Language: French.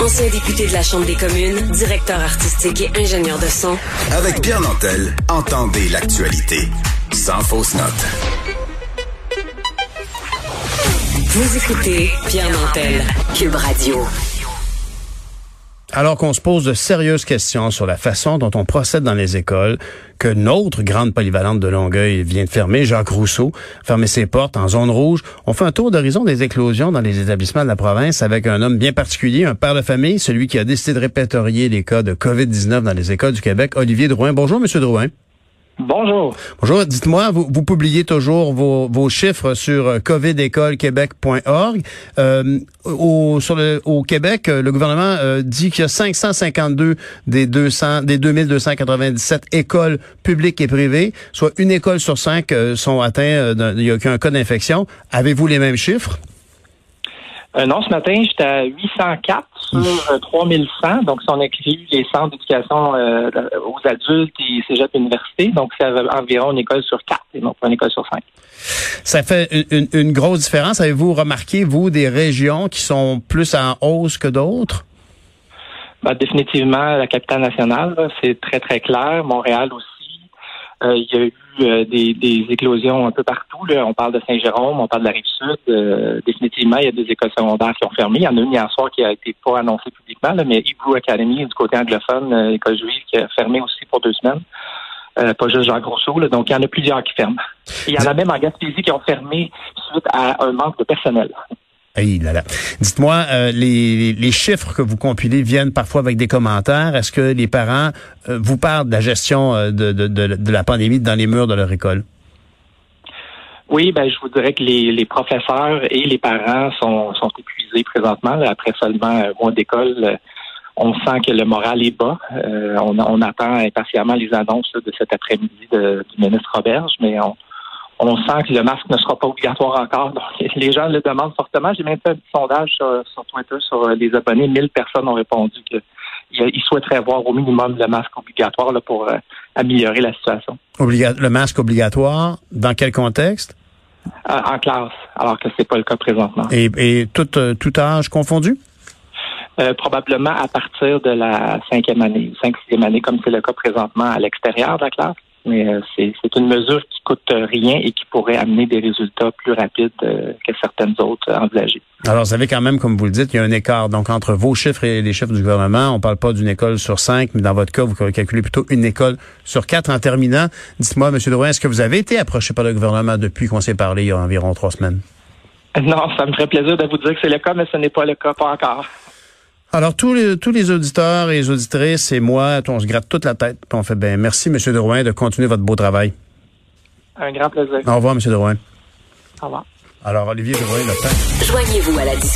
Ancien député de la Chambre des communes, directeur artistique et ingénieur de son. Avec Pierre Nantel, entendez l'actualité. Sans fausse note. Vous écoutez Pierre Nantel, Cube Radio. Alors qu'on se pose de sérieuses questions sur la façon dont on procède dans les écoles, que notre grande polyvalente de Longueuil vient de fermer, Jacques Rousseau, fermer ses portes en zone rouge, on fait un tour d'horizon des éclosions dans les établissements de la province avec un homme bien particulier, un père de famille, celui qui a décidé de répertorier les cas de COVID-19 dans les écoles du Québec, Olivier Drouin. Bonjour, Monsieur Drouin. Bonjour. Bonjour. Dites-moi, vous, publiez toujours vos, chiffres sur euh, covidécolequebec.org. Euh, au, au Québec, euh, le gouvernement euh, dit qu'il y a 552 des 200, des 2297 écoles publiques et privées, soit une école sur cinq sont atteints, il a cas d'infection. Avez-vous les mêmes chiffres? Euh, non, ce matin, j'étais à 804 sur 3100. Euh, donc, si on inclut les centres d'éducation euh, aux adultes et cégep université, donc c'est environ une école sur quatre et non pas une école sur cinq. Ça fait une, une grosse différence. Avez-vous remarqué, vous, des régions qui sont plus en hausse que d'autres? Ben, définitivement, la capitale nationale, c'est très, très clair. Montréal aussi. Euh, il y a eu euh, des, des, éclosions un peu partout. Là. On parle de Saint-Jérôme, on parle de la Rive-Sud. Euh, définitivement, il y a des écoles secondaires qui ont fermé. Il y en a une hier soir qui a été pas annoncée publiquement, là, mais Hebrew Academy, du côté anglophone, école juive, qui a fermé aussi pour deux semaines. pas juste Jean Grosso. Là. Donc, il y en a plusieurs qui ferment. il y en a même en Gaspésie qui ont fermé suite à un manque de personnel. Dites-moi, euh, les, chiffres que vous compilez viennent parfois avec des commentaires. Est-ce que les parents euh, vous parlent de la gestion euh, de, la pandémie dans les murs de leur école? Oui, ben je vous dirais que les, professeurs et les parents sont, épuisés présentement. après seulement un mois d'école, on sent que le moral est bas. on, on, attend impatiemment les annonces de cet après-midi du ministre Roberge, mais on, on sent que le masque ne sera pas obligatoire encore. Donc, les gens le demandent fortement. J'ai même fait un petit sondage sur, Twitter sur euh, les abonnés. 1000 personnes ont répondu qu'ils souhaiteraient avoir au minimum le masque obligatoire pour euh, améliorer la situation. le masque obligatoire, dans quel contexte? Euh, en classe, alors que c'est pas le cas présentement. Et, tout, tout âge confondu? probablement à partir de la cinquième année, cinq, sixième année, comme c'est le cas présentement à l'extérieur de la classe mais euh, c'est une mesure qui coûte rien et qui pourrait amener des résultats plus rapides euh, que certaines autres envisagées. Alors, vous savez quand même, comme vous le dites, il y a un écart. Donc, entre vos chiffres et les chiffres du gouvernement, on parle pas d'une école sur cinq, mais dans votre cas, vous calculez plutôt une école sur quatre. En terminant, dites-moi, M. Drouin, est-ce que vous avez été approché par le gouvernement depuis qu'on s'est parlé il y a environ trois semaines? Non, ça me ferait plaisir de vous dire que c'est le cas, mais ce n'est pas le cas, pas encore. Alors, tous les, tous les auditeurs et les auditrices et moi, on se gratte toute la tête. on fait bien. Merci, M. Drouin, de continuer votre beau travail. Un grand plaisir. Au revoir, M. Drouin. Au revoir. Alors, Olivier Drouin, le temps. Joignez-vous à la discussion.